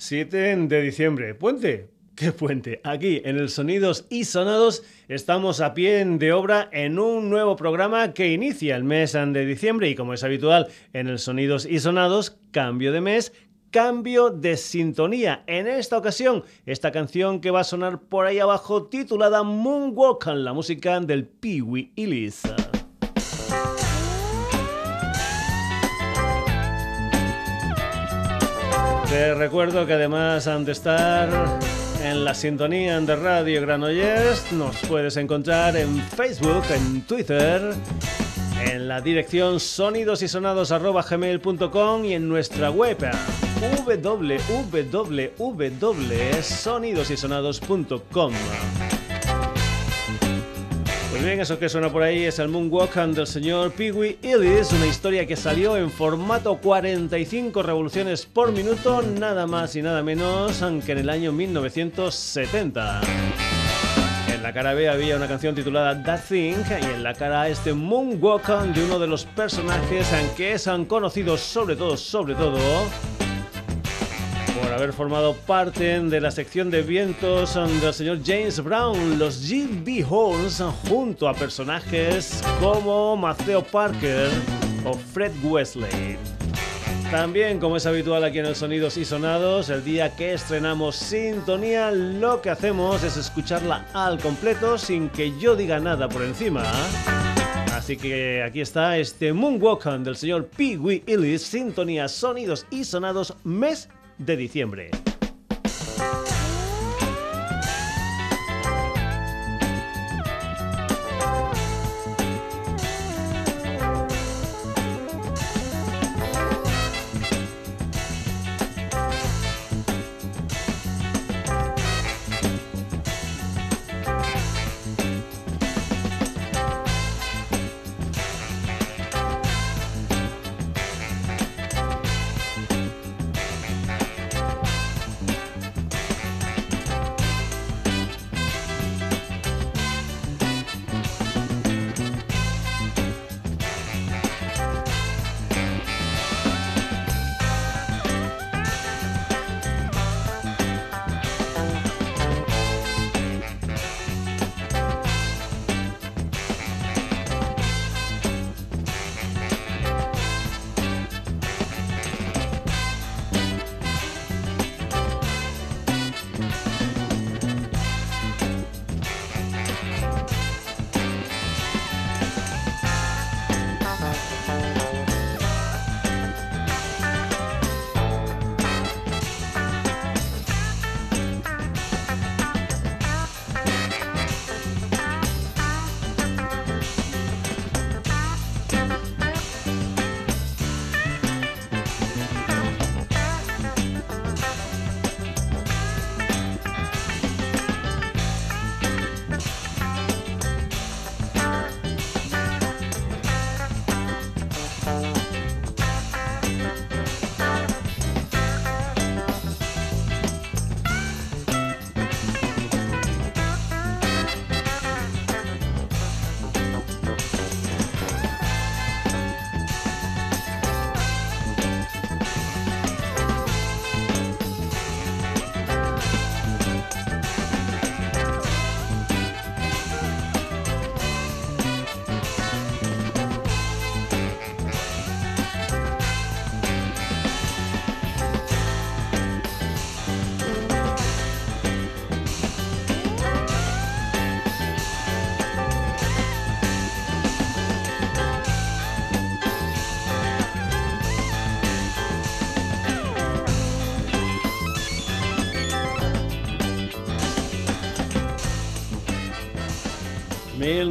7 de diciembre. ¿Puente? ¿Qué puente? Aquí en el Sonidos y Sonados estamos a pie de obra en un nuevo programa que inicia el mes de diciembre y como es habitual en el Sonidos y Sonados, cambio de mes, cambio de sintonía. En esta ocasión, esta canción que va a sonar por ahí abajo titulada Moonwalk, la música del Pee Wee Illis. Te recuerdo que además de estar en la sintonía de Radio Granollers, nos puedes encontrar en Facebook, en Twitter, en la dirección sonidosysonados.gmail.com y en nuestra web www.sonidosysonados.com. Muy bien, eso que suena por ahí es el Moonwalk del señor Pee Wee Ellis, una historia que salió en formato 45 revoluciones por minuto, nada más y nada menos que en el año 1970. En la cara B había una canción titulada That Thing y en la cara A este Moonwalk de uno de los personajes que han conocido sobre todo, sobre todo por haber formado parte de la sección de vientos del señor James Brown, los GB Horns, junto a personajes como Matthew Parker o Fred Wesley. También, como es habitual aquí en el Sonidos y Sonados, el día que estrenamos Sintonía, lo que hacemos es escucharla al completo sin que yo diga nada por encima. Así que aquí está este Moonwalk del señor Pee Wee Illis, Sintonía, Sonidos y Sonados, mes de diciembre.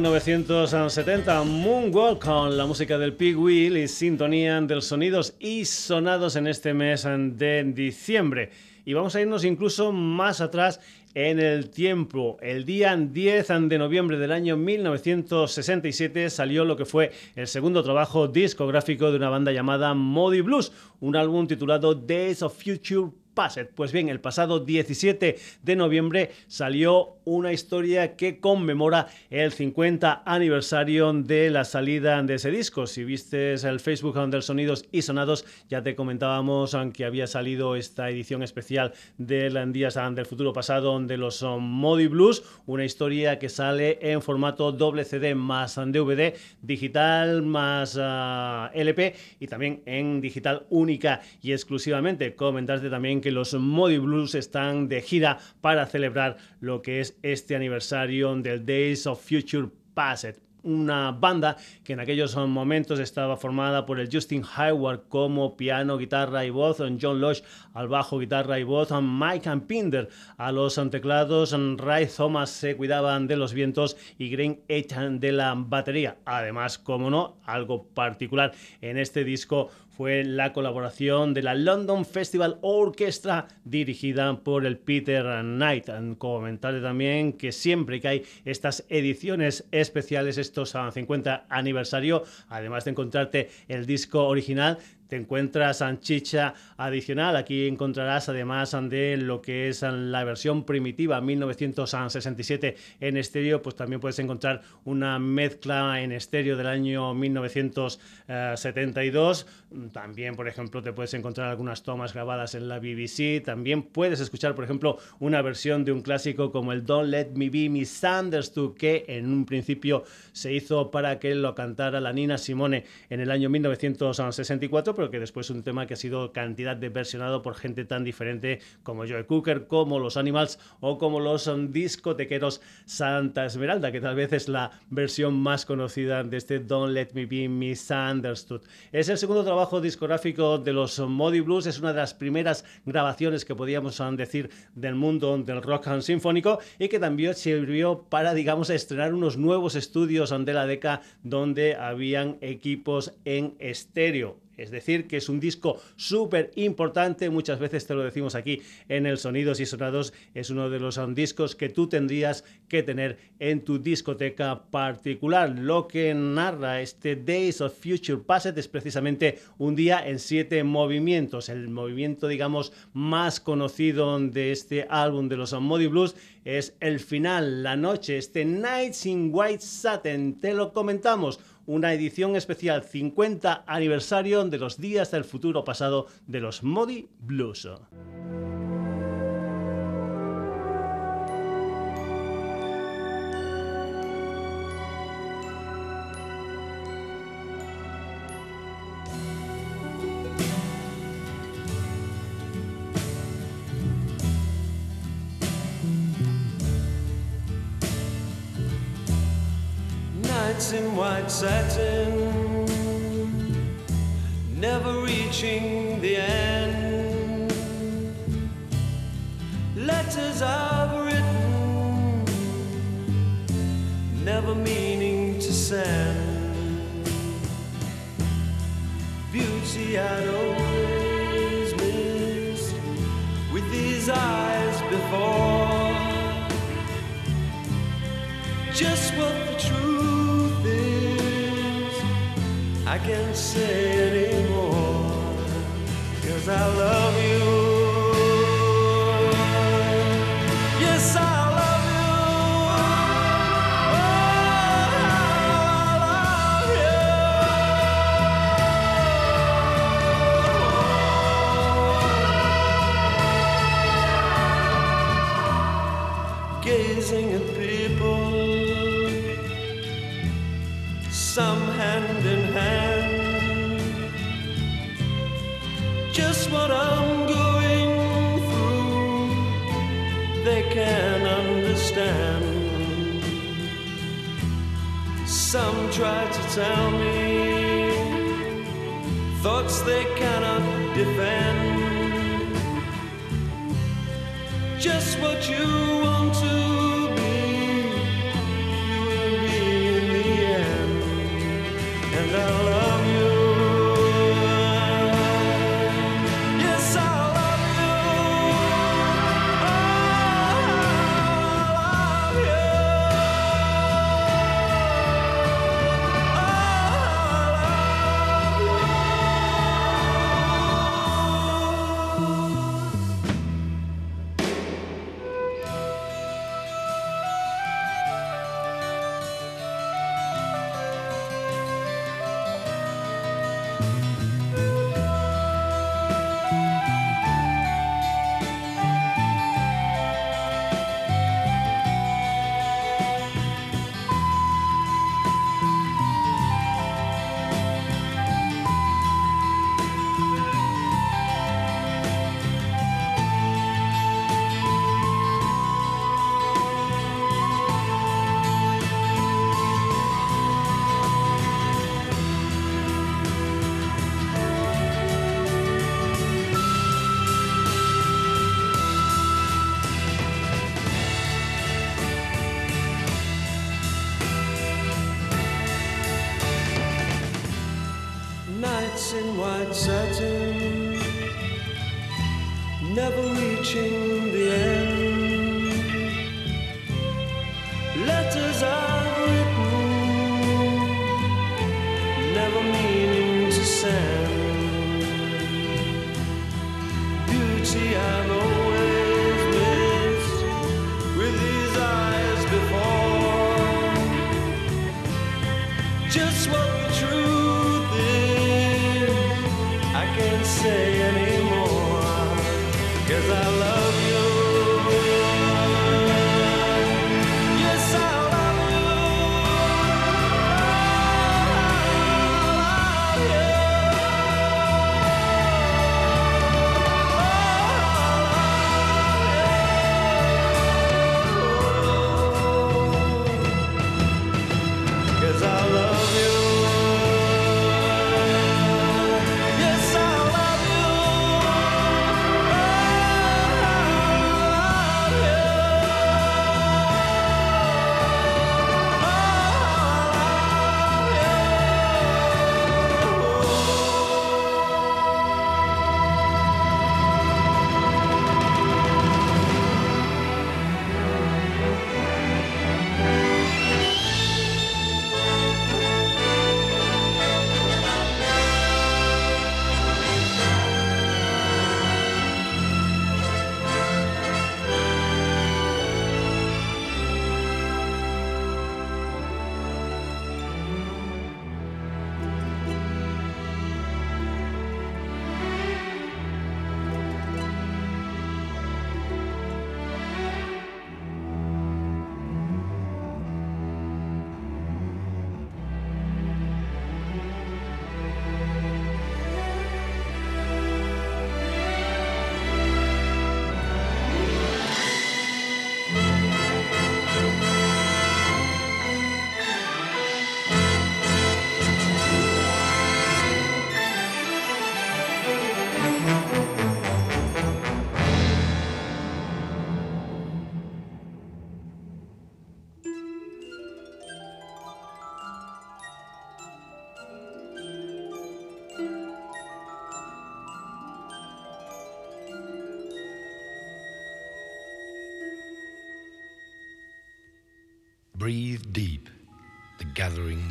1970, Moonwalk con la música del Pig Wheel y sintonía de los sonidos y sonados en este mes de diciembre. Y vamos a irnos incluso más atrás en el tiempo. El día 10 de noviembre del año 1967 salió lo que fue el segundo trabajo discográfico de una banda llamada Modi Blues, un álbum titulado Days of Future pues bien, el pasado 17 de noviembre salió una historia que conmemora el 50 aniversario de la salida de ese disco. Si viste el Facebook del Sonidos y Sonados, ya te comentábamos que había salido esta edición especial del Días del Futuro Pasado de los Modi Blues, una historia que sale en formato doble CD más DVD, digital más ah, LP y también en digital única y exclusivamente. Comentarte también que los Modi Blues están de gira para celebrar lo que es este aniversario del Days of Future Past una banda que en aquellos momentos estaba formada por el Justin Hayward como piano, guitarra y voz, John Lodge al bajo, guitarra y voz, Mike Pinder a los teclados, Ray Thomas se cuidaban de los vientos y Green Ethan de la batería. Además, como no, algo particular en este disco fue la colaboración de la London Festival Orchestra dirigida por el Peter Knight. Comentarle también que siempre que hay estas ediciones especiales, estos 50 aniversario, además de encontrarte el disco original, te encuentras chicha adicional. Aquí encontrarás además de lo que es la versión primitiva 1967 en estéreo, pues también puedes encontrar una mezcla en estéreo del año 1972. También, por ejemplo, te puedes encontrar algunas tomas grabadas en la BBC. También puedes escuchar, por ejemplo, una versión de un clásico como el Don't Let Me Be Misunderstood, que en un principio se hizo para que lo cantara la Nina Simone en el año 1964 pero que después es un tema que ha sido cantidad de versionado por gente tan diferente como Joe Cooker, como los Animals o como los discotequeros Santa Esmeralda, que tal vez es la versión más conocida de este Don't Let Me Be Misunderstood. Es el segundo trabajo discográfico de los Modi Blues, es una de las primeras grabaciones que podíamos decir del mundo del rock sinfónico y que también sirvió para, digamos, estrenar unos nuevos estudios de la década donde habían equipos en estéreo. Es decir, que es un disco súper importante, muchas veces te lo decimos aquí en el Sonidos y Sonados, es uno de los discos que tú tendrías que tener en tu discoteca particular. Lo que narra este Days of Future Past es precisamente un día en siete movimientos. El movimiento, digamos, más conocido de este álbum de los Modi Blues es el final, la noche, este Nights in White Satin. Te lo comentamos una edición especial 50 aniversario de los días del futuro pasado de los Modi Blues.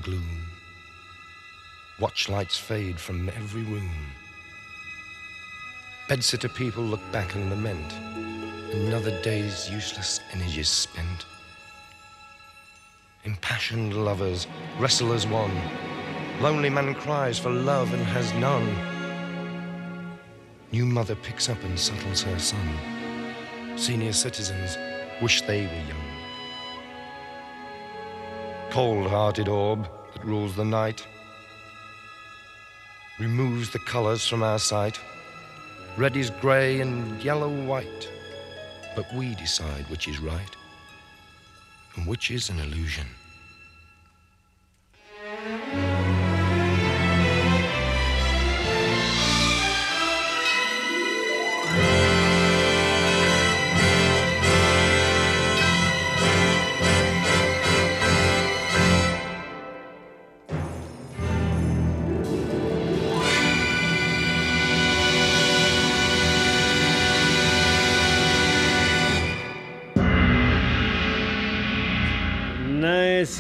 Gloom. Watch lights fade from every room. Bedsitter people look back and lament. Another day's useless energies spent. Impassioned lovers wrestle as one. Lonely man cries for love and has none. New mother picks up and settles her son. Senior citizens wish they were young cold-hearted orb that rules the night, removes the colors from our sight. Red is gray and yellow white, but we decide which is right and which is an illusion.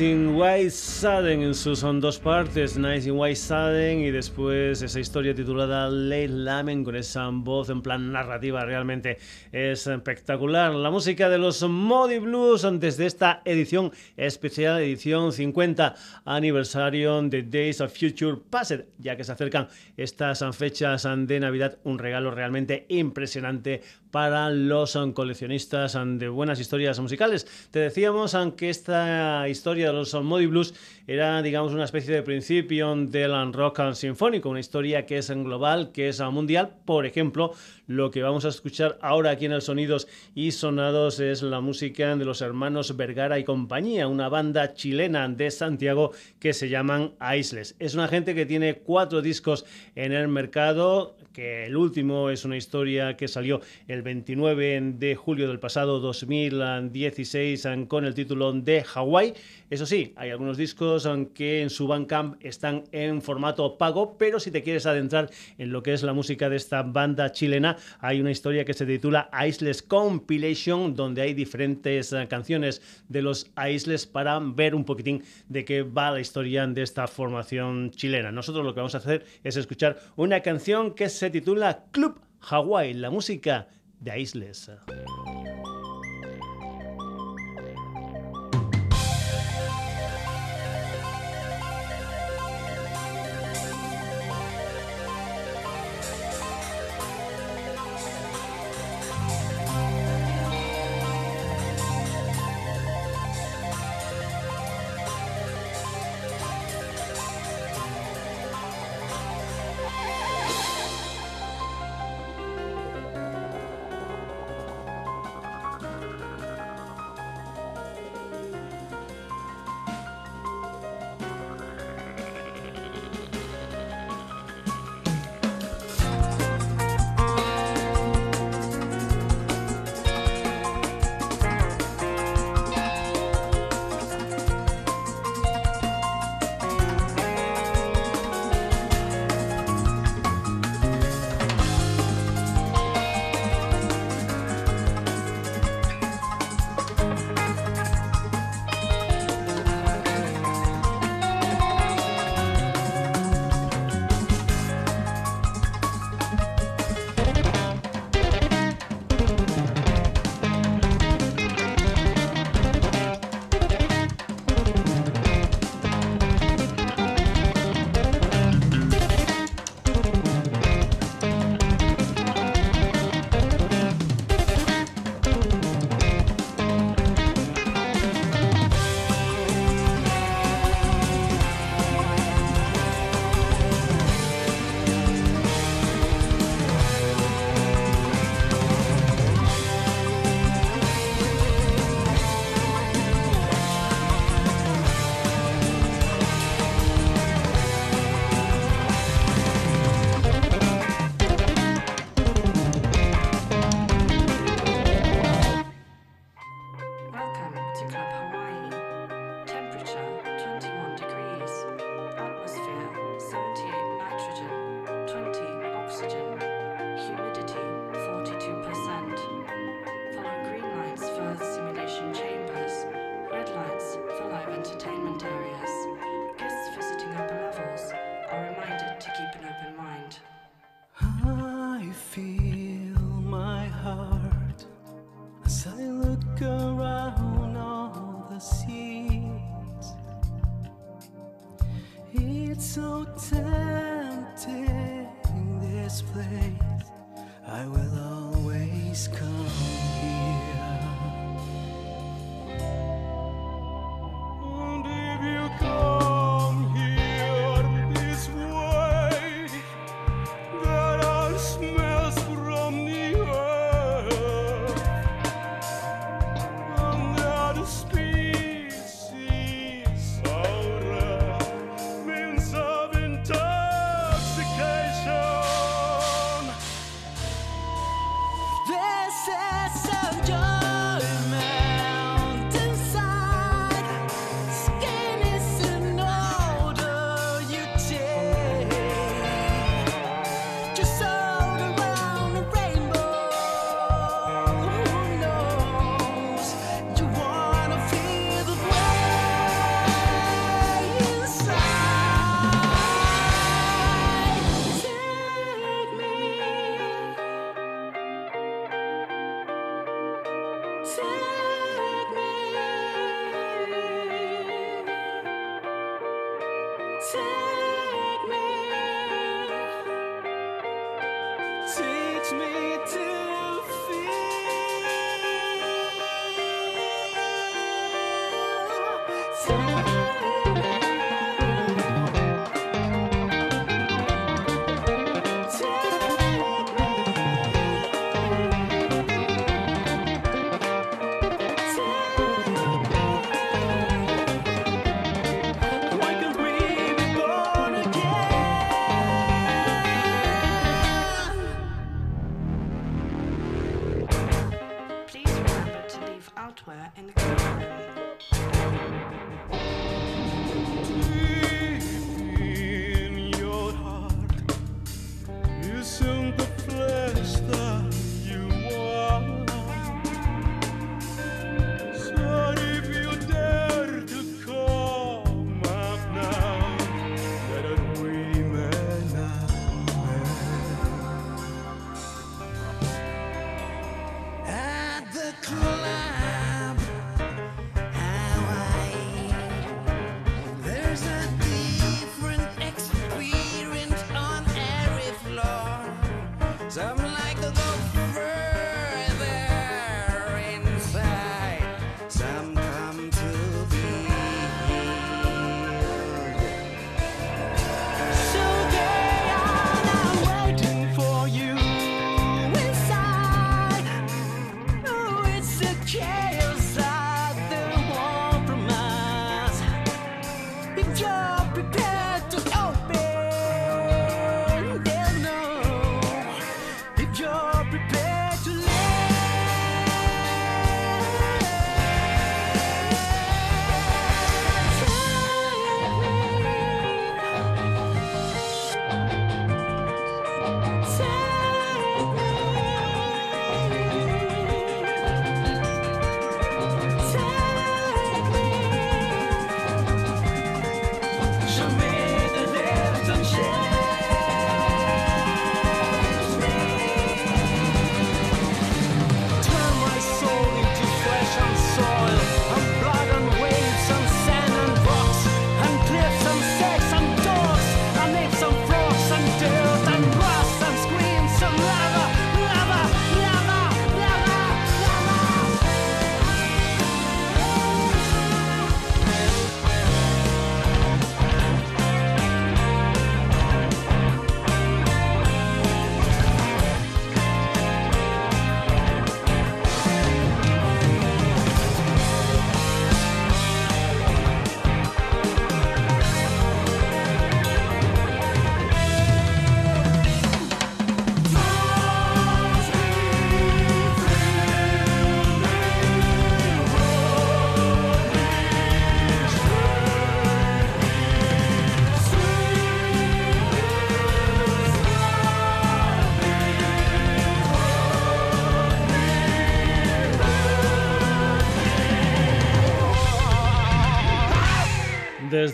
In White Sudden en sus dos partes, Nice in White Sudden y después esa historia titulada Late Lamen con esa voz en plan narrativa realmente espectacular. La música de los Modi Blues desde esta edición especial, edición 50 aniversario de Days of Future Past, ya que se acercan estas fechas de Navidad, un regalo realmente impresionante para los coleccionistas de buenas historias musicales. Te decíamos que esta historia de los Modi Blues era, digamos, una especie de principio del rock sinfónico, una historia que es global, que es mundial. Por ejemplo, lo que vamos a escuchar ahora aquí en el Sonidos y Sonados es la música de los hermanos Vergara y compañía, una banda chilena de Santiago que se llaman Aisles. Es una gente que tiene cuatro discos en el mercado, que el último es una historia que salió el el 29 de julio del pasado 2016 con el título de Hawaii. Eso sí, hay algunos discos que en su Bandcamp están en formato pago, pero si te quieres adentrar en lo que es la música de esta banda chilena, hay una historia que se titula Isles Compilation, donde hay diferentes eh, canciones de los Isles para ver un poquitín de qué va la historia de esta formación chilena. Nosotros lo que vamos a hacer es escuchar una canción que se titula Club Hawaii, la música de Isles.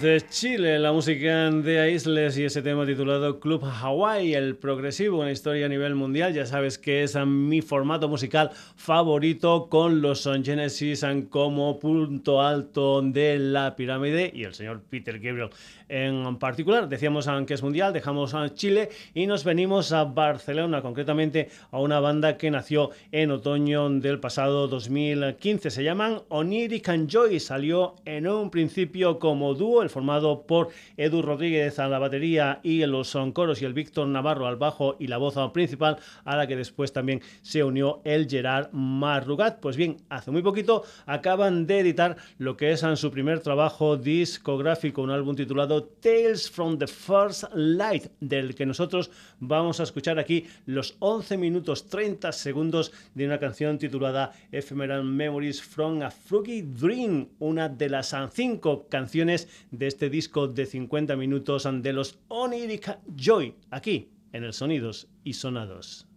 Desde Chile, la música de Isles y ese tema titulado Club Hawaii, el progresivo, una historia a nivel mundial. Ya sabes que es mi formato musical favorito con los Son Genesis como punto alto de la pirámide y el señor Peter Gabriel en particular. Decíamos que es mundial, dejamos a Chile y nos venimos a Barcelona, concretamente a una banda que nació en otoño del pasado 2015. Se llaman Oniric and Joy. Salió en un principio como dúo, el formado por Edu Rodríguez a la batería y los son coros y el Víctor Navarro al bajo y la voz principal, a la que después también se unió el Gerard Marrugat. Pues bien, hace muy poquito acaban de editar lo que es en su primer trabajo discográfico, un álbum titulado Tales from the First Light, del que nosotros vamos a escuchar aquí los 11 minutos 30 segundos de una canción titulada Ephemeral Memories from a Fruity Dream, una de las cinco canciones de este disco de 50 minutos de los Oniric Joy, aquí en el Sonidos y Sonados.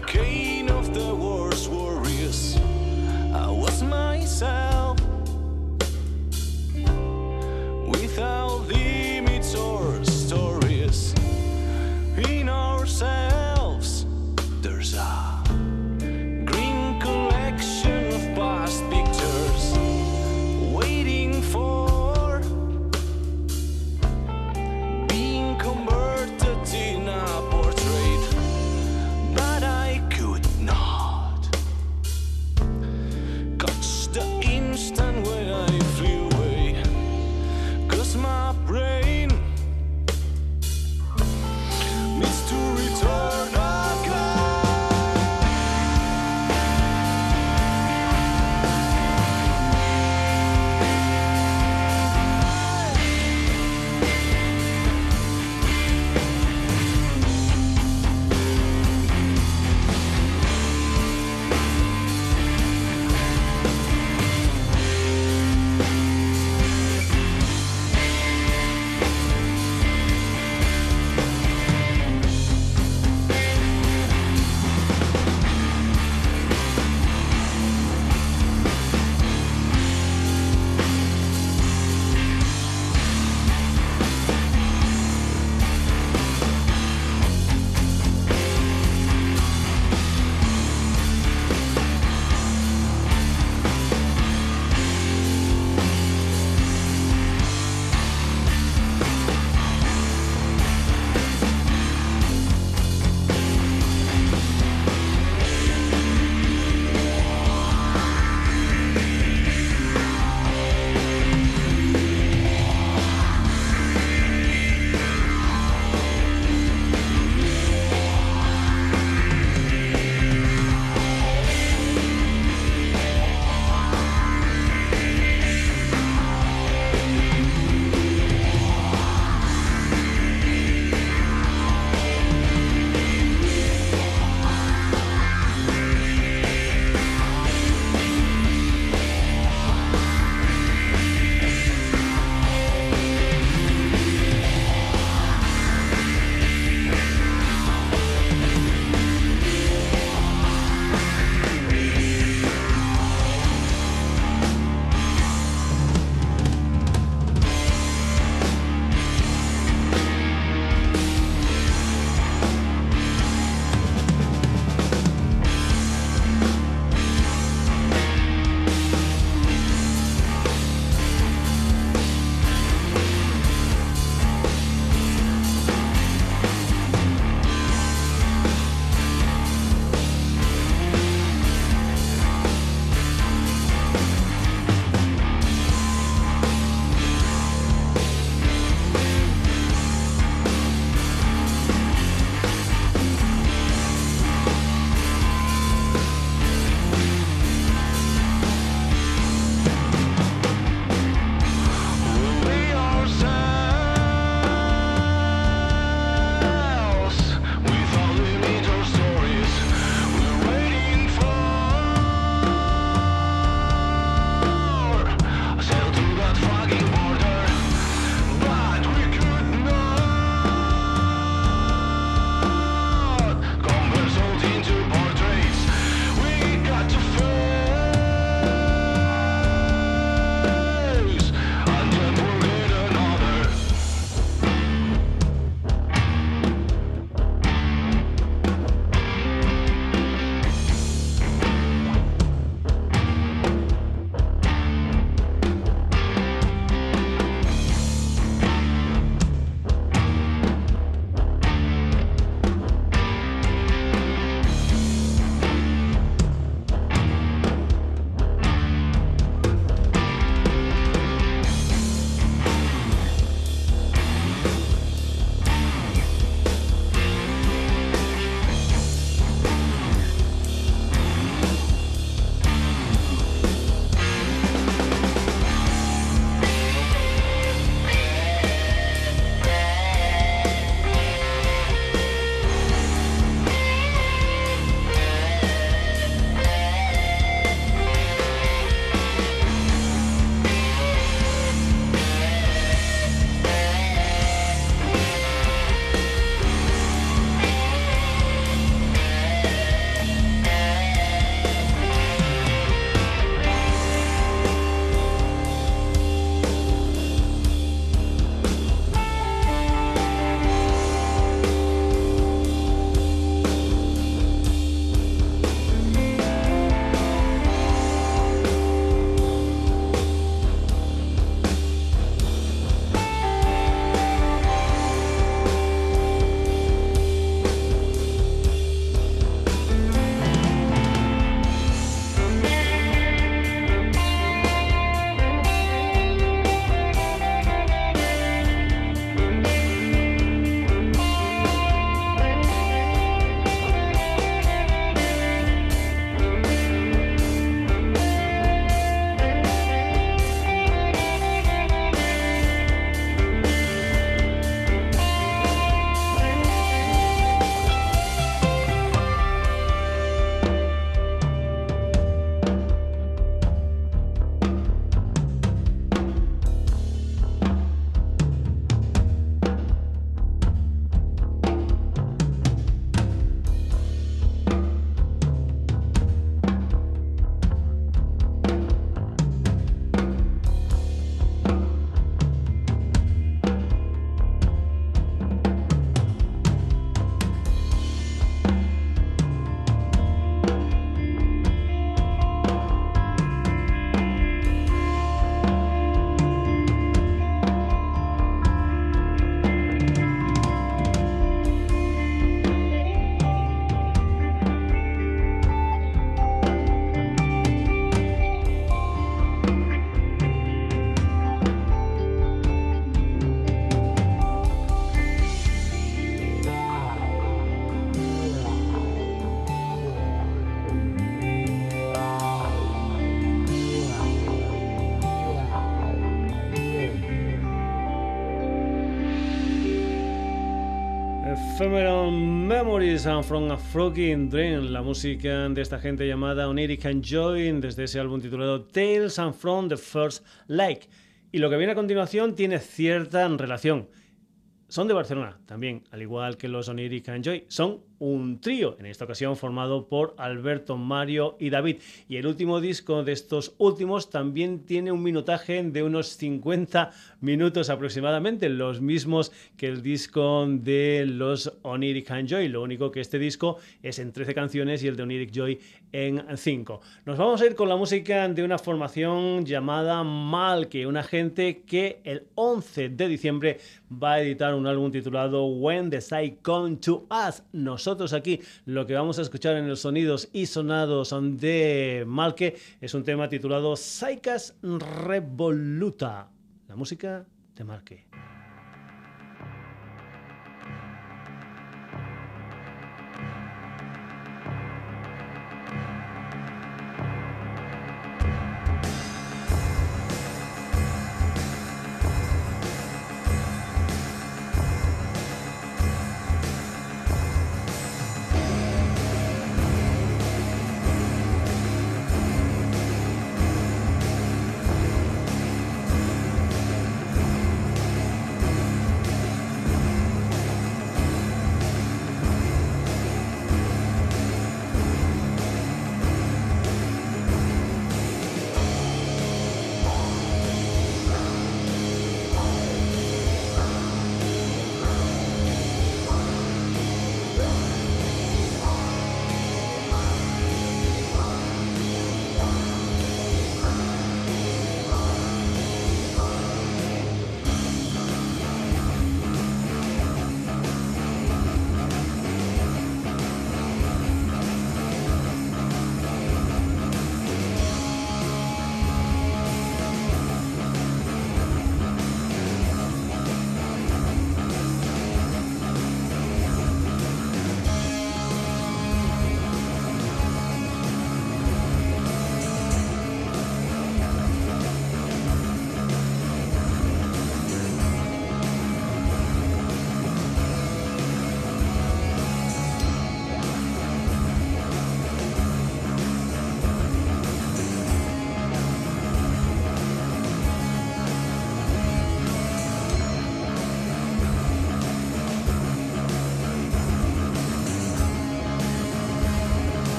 Hurricane of the worst worries. I was myself Ephemeral Memories from a Frogging Dream, la música de esta gente llamada Oniric and Joy desde ese álbum titulado Tales and From the First Lake. Y lo que viene a continuación tiene cierta relación. Son de Barcelona también, al igual que los Oniric and Joy. Son un trío, en esta ocasión formado por Alberto, Mario y David. Y el último disco de estos últimos también tiene un minutaje de unos 50 minutos aproximadamente, los mismos que el disco de los Oniric and Joy. Lo único que este disco es en 13 canciones y el de Oniric Joy en 5. Nos vamos a ir con la música de una formación llamada Malke, una gente que el 11 de diciembre va a editar un álbum titulado When the Side Come to Us. Nosotros aquí lo que vamos a escuchar en los sonidos y sonados de Malke es un tema titulado Saicas Revoluta, la música de Malke.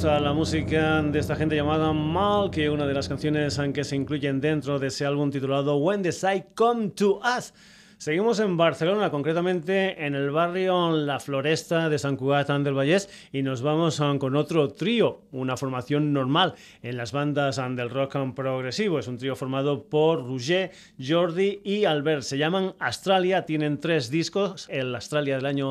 Revoluta, la música de esta gente llamada Mal, que una de las canciones que se incluyen dentro de ese álbum titulado When the Sight Come to Us. Seguimos en Barcelona, concretamente en el barrio La Floresta de San Cugat del Vallés y nos vamos con otro trío, una formación normal en las bandas del rock progresivo. Es un trío formado por Roger, Jordi y Albert. Se llaman Australia, tienen tres discos, el Australia del año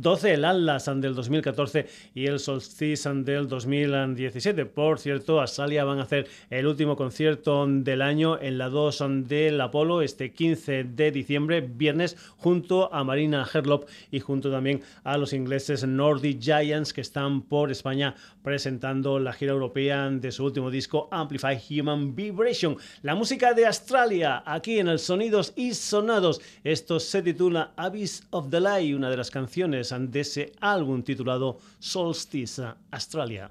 2012, el Atlas del 2014 y el Solstice del 2017. Por cierto, Australia van a hacer el último concierto del año en la 2 del Apolo este 15 de diciembre viernes, junto a Marina Herlop y junto también a los ingleses Nordic Giants que están por España presentando la gira europea de su último disco Amplify Human Vibration. La música de Australia, aquí en el Sonidos y Sonados. Esto se titula Abyss of the Light, una de las canciones de ese álbum titulado Solstice Australia.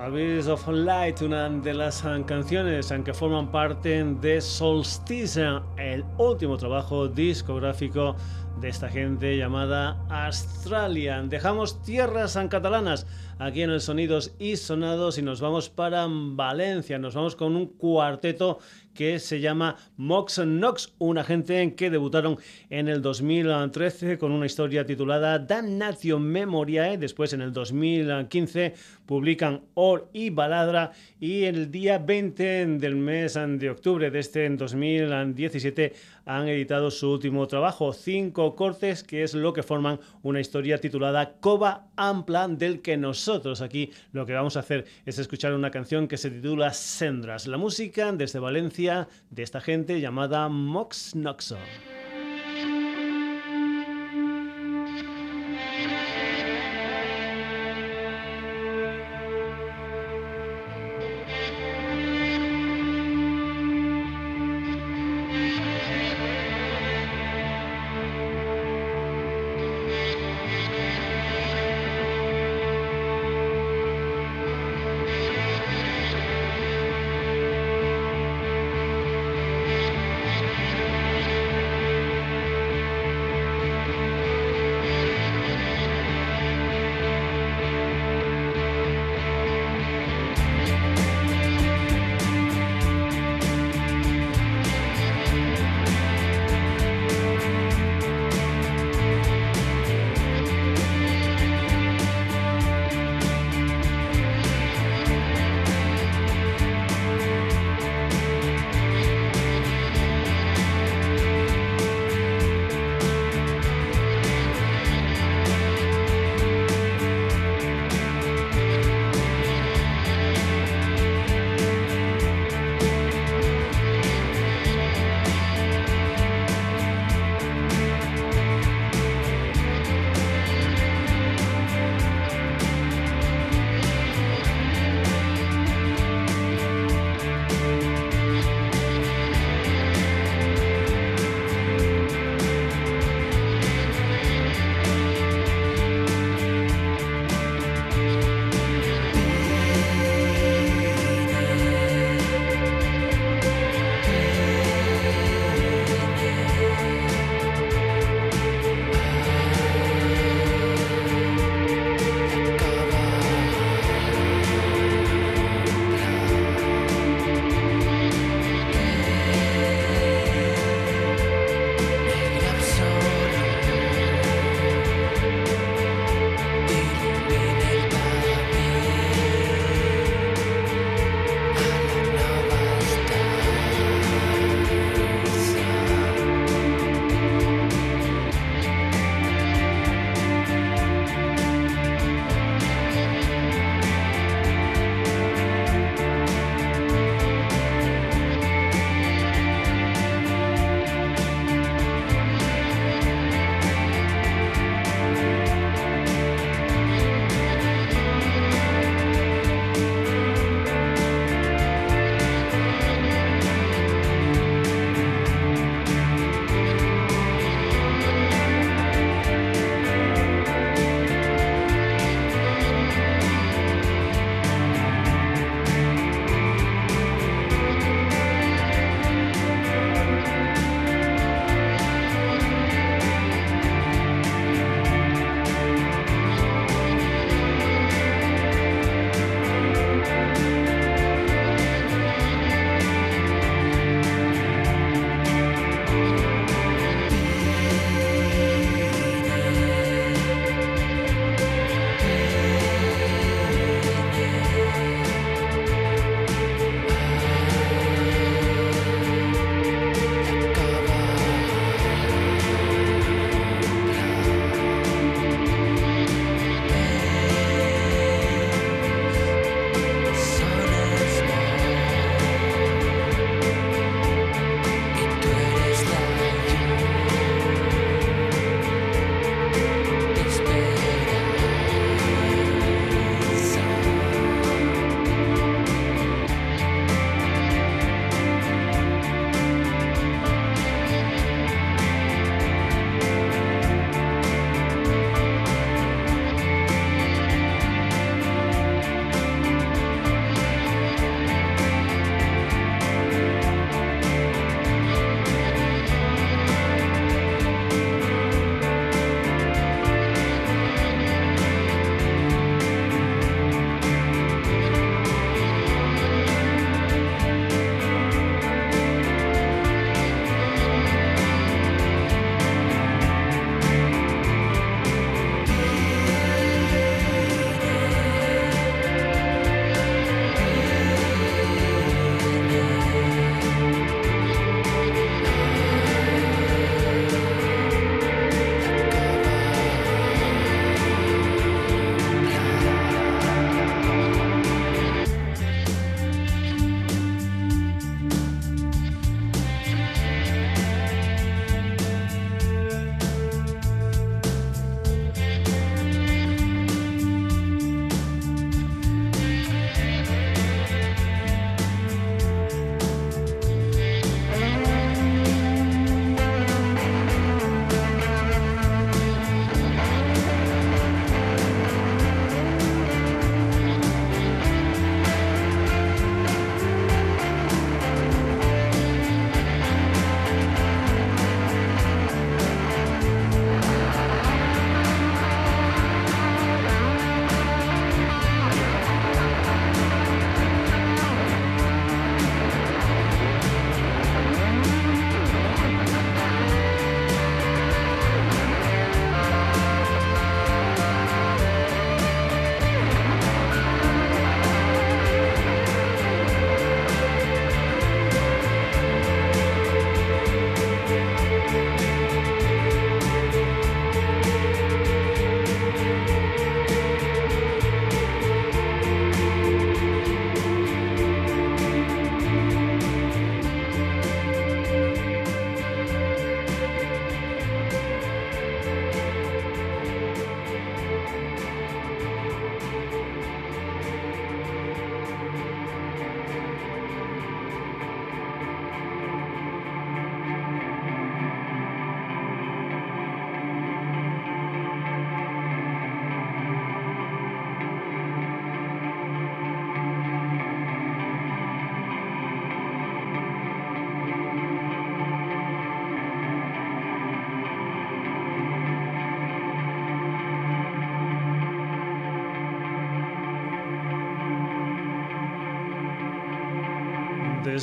Abyss of Light, una de las canciones que forman parte de Solstice, el último trabajo discográfico de esta gente llamada Australian. Dejamos tierras catalanas aquí en el Sonidos y Sonados y nos vamos para Valencia. Nos vamos con un cuarteto que se llama Mox Nox, una gente en que debutaron en el 2013 con una historia titulada Damnatio Memoriae. Después, en el 2015, publican Or y Baladra. Y el día 20 del mes de octubre de este 2017 han editado su último trabajo, cinco cortes, que es lo que forman una historia titulada Cova Ampla, del que nosotros aquí lo que vamos a hacer es escuchar una canción que se titula Sendras. La música desde Valencia de esta gente llamada Mox Noxo.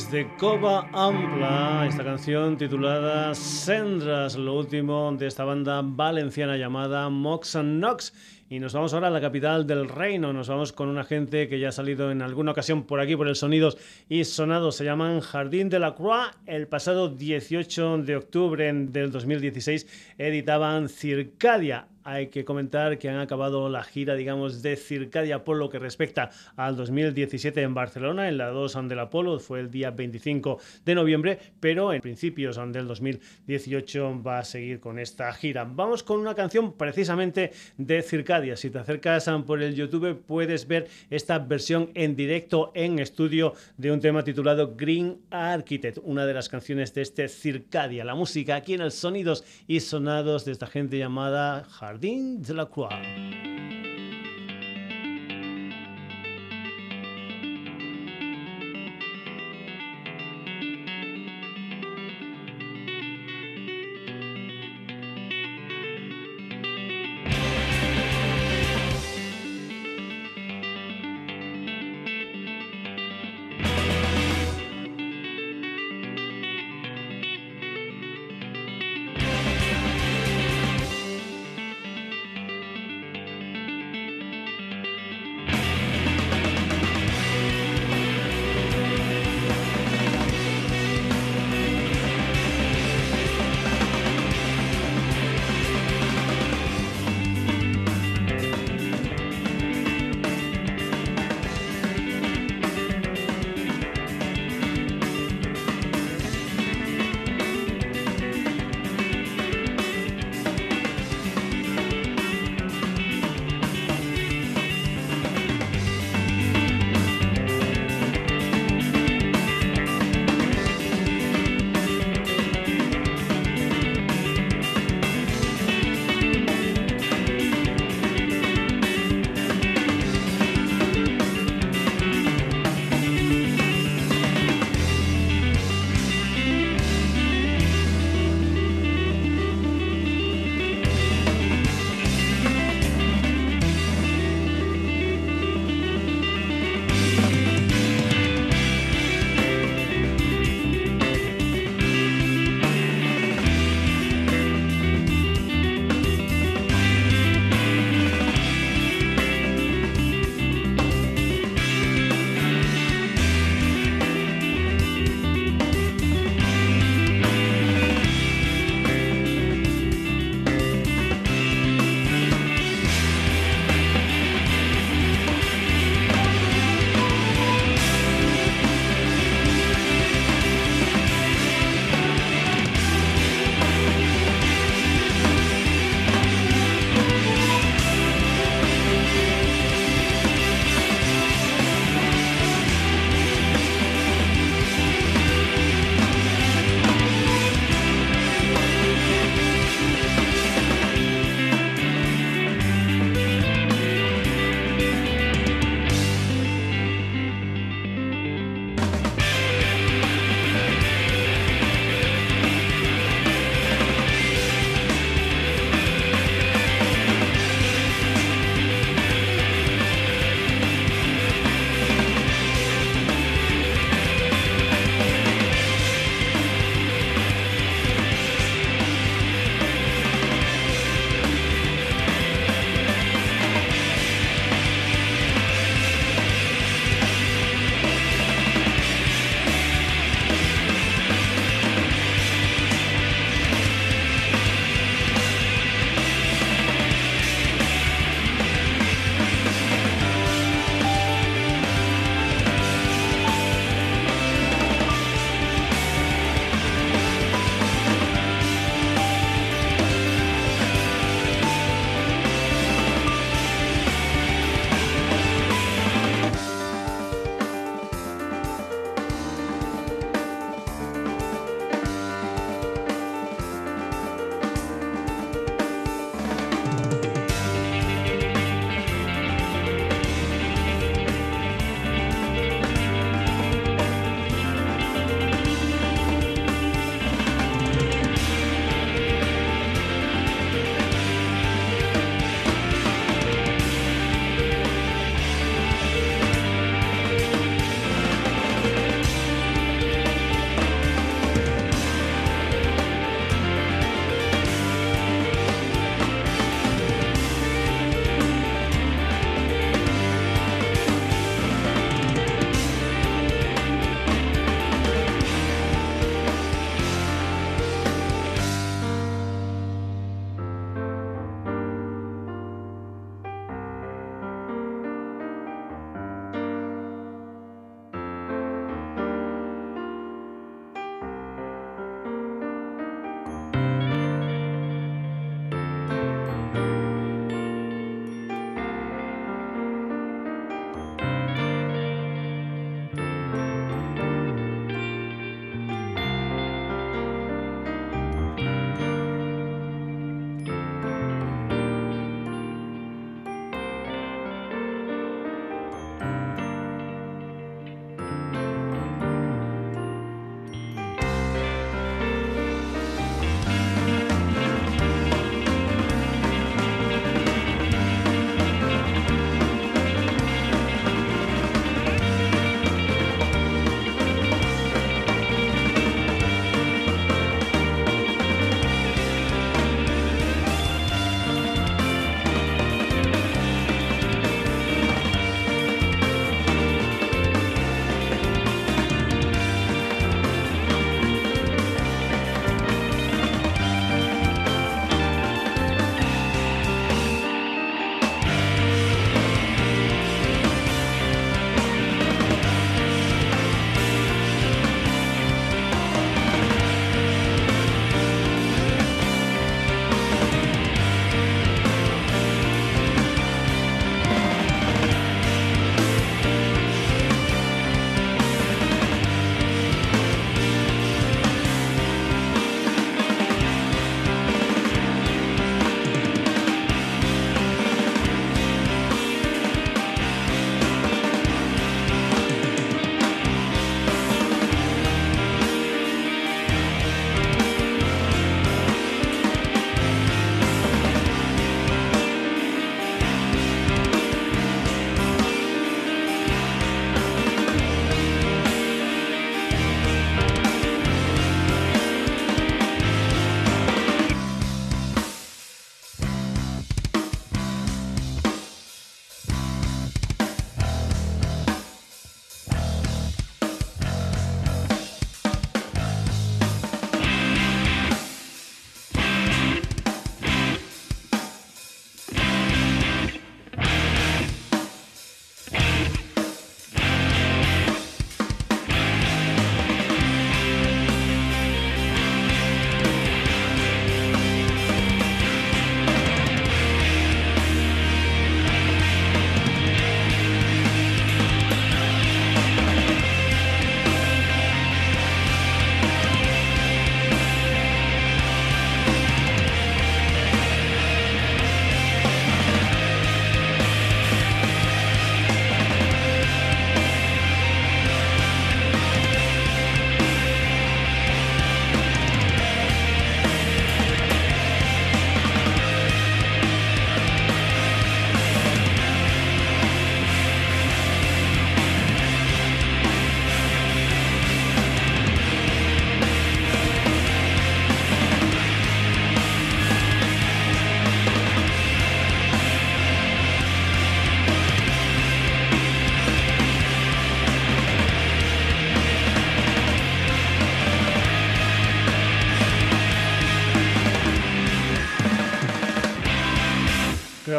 Desde Cova Ampla, esta canción titulada Sendras, lo último de esta banda valenciana llamada Mox and Nox. Y nos vamos ahora a la capital del reino. Nos vamos con una gente que ya ha salido en alguna ocasión por aquí, por el Sonidos y Sonados. Se llaman Jardín de la Croix. El pasado 18 de octubre del 2016 editaban Circadia hay que comentar que han acabado la gira, digamos, de Circadia por lo que respecta al 2017 en Barcelona, en la 2 del Apolo, fue el día 25 de noviembre, pero en principios del 2018 va a seguir con esta gira. Vamos con una canción precisamente de Circadia. Si te acercas por el YouTube puedes ver esta versión en directo en estudio de un tema titulado Green Architect, una de las canciones de este Circadia. La música aquí en el Sonidos y Sonados de esta gente llamada Jardin de la Croix.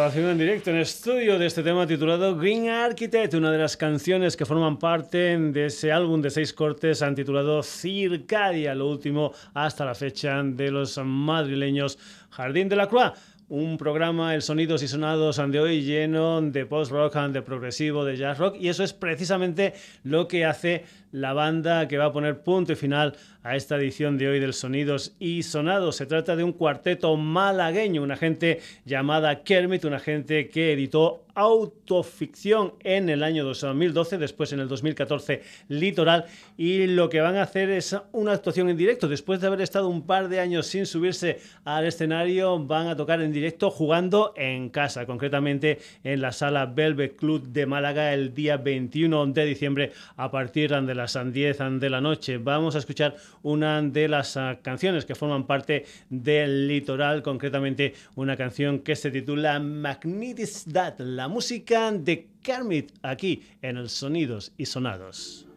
Grabación en directo en estudio de este tema titulado Green Architect, una de las canciones que forman parte de ese álbum de seis cortes han titulado Circadia, lo último hasta la fecha de los madrileños Jardín de la Croix. Un programa, el Sonidos y Sonados de hoy lleno de post-rock, de progresivo, de jazz rock, y eso es precisamente lo que hace la banda que va a poner punto y final a esta edición de hoy del Sonidos y Sonados. Se trata de un cuarteto malagueño, una gente llamada Kermit, una gente que editó autoficción en el año 2012, después en el 2014 Litoral, y lo que van a hacer es una actuación en directo. Después de haber estado un par de años sin subirse al escenario, van a tocar en directo jugando en casa, concretamente en la sala Velvet Club de Málaga el día 21 de diciembre a partir de las 10 de la noche. Vamos a escuchar una de las ah, canciones que forman parte del litoral, concretamente una canción que se titula Magnetic la música de Kermit aquí en el Sonidos y Sonados.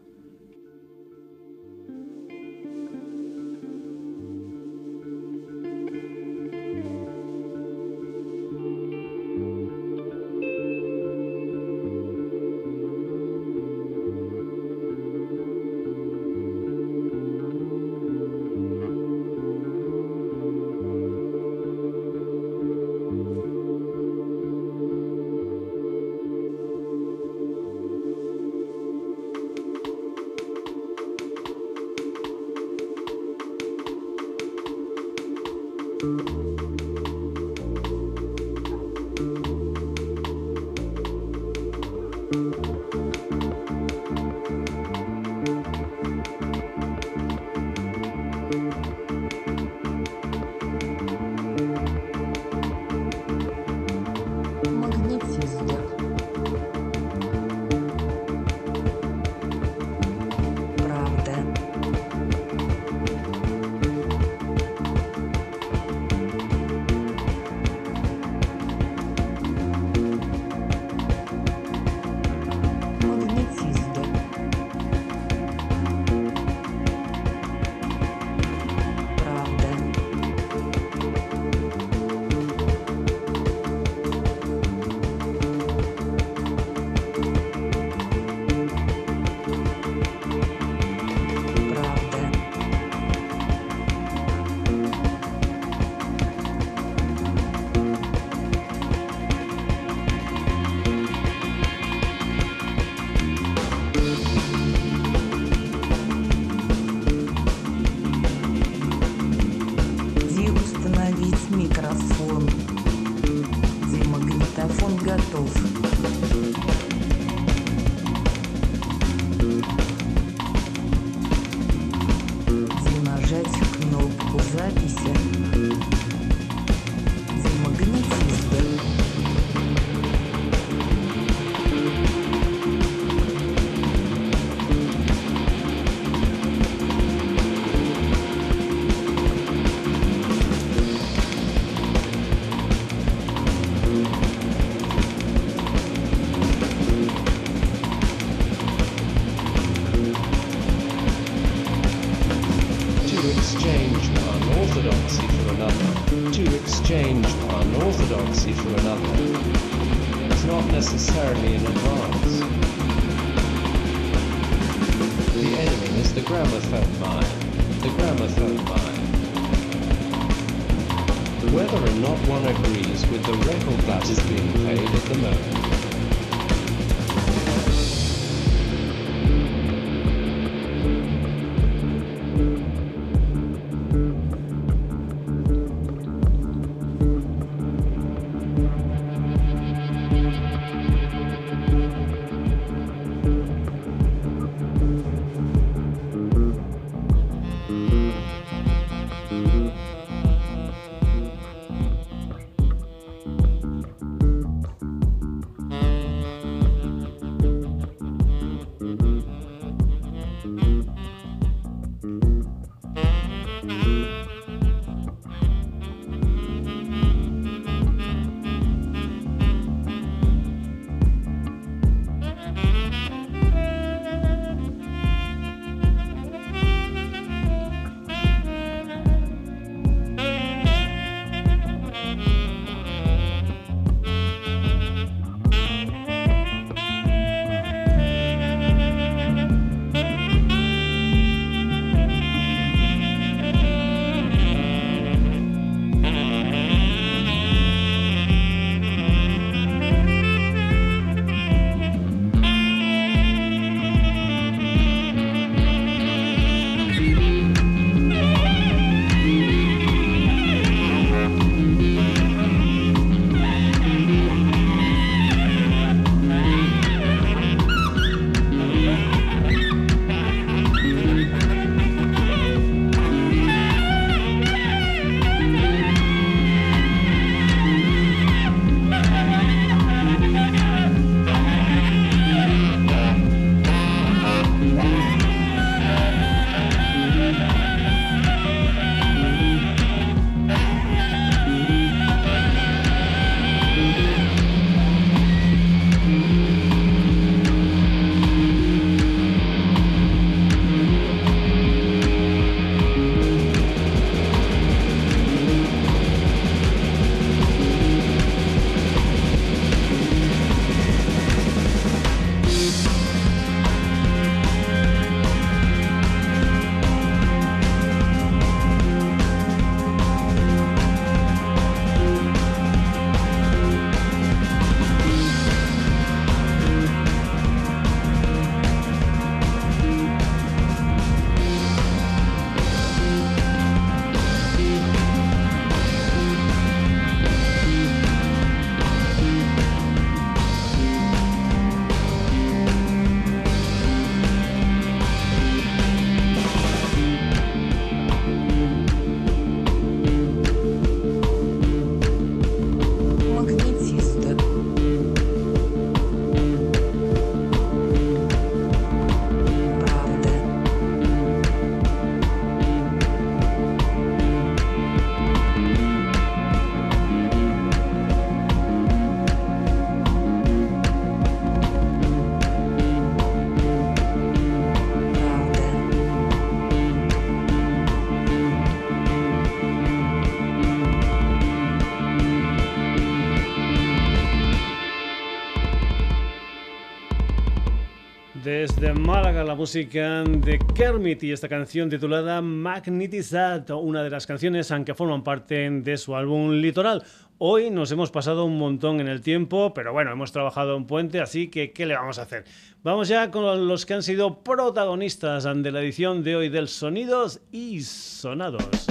Málaga la música de Kermit y esta canción titulada Magnetized, una de las canciones que forman parte de su álbum Litoral. Hoy nos hemos pasado un montón en el tiempo, pero bueno, hemos trabajado en puente, así que ¿qué le vamos a hacer? Vamos ya con los que han sido protagonistas de la edición de hoy del Sonidos y Sonados.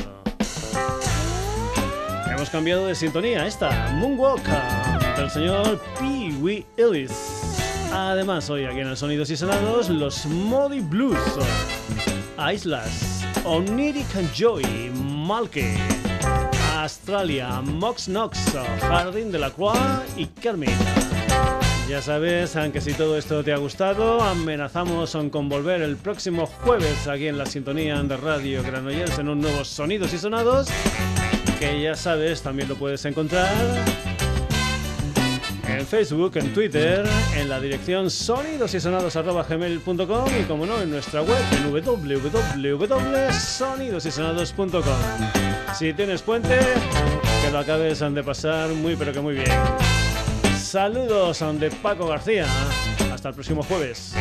Hemos cambiado de sintonía, esta, Moonwalk, del señor Pee Wee Ellis. Además, hoy aquí en el Sonidos y Sonados, los Modi Blues, Islas, Oniric Joy, Malke, Australia, Mox Knox, Jardín de la Croix y Carmen. Ya sabes, aunque si todo esto te ha gustado, amenazamos con volver el próximo jueves aquí en la sintonía de Radio Granollers en un nuevo Sonidos y Sonados, que ya sabes, también lo puedes encontrar en Facebook, en Twitter, en la dirección sonidosysonados.gmail.com y como no, en nuestra web en www.sonidosysonados.com. Si tienes puente, que lo acabes de pasar muy pero que muy bien. Saludos de Paco García. Hasta el próximo jueves.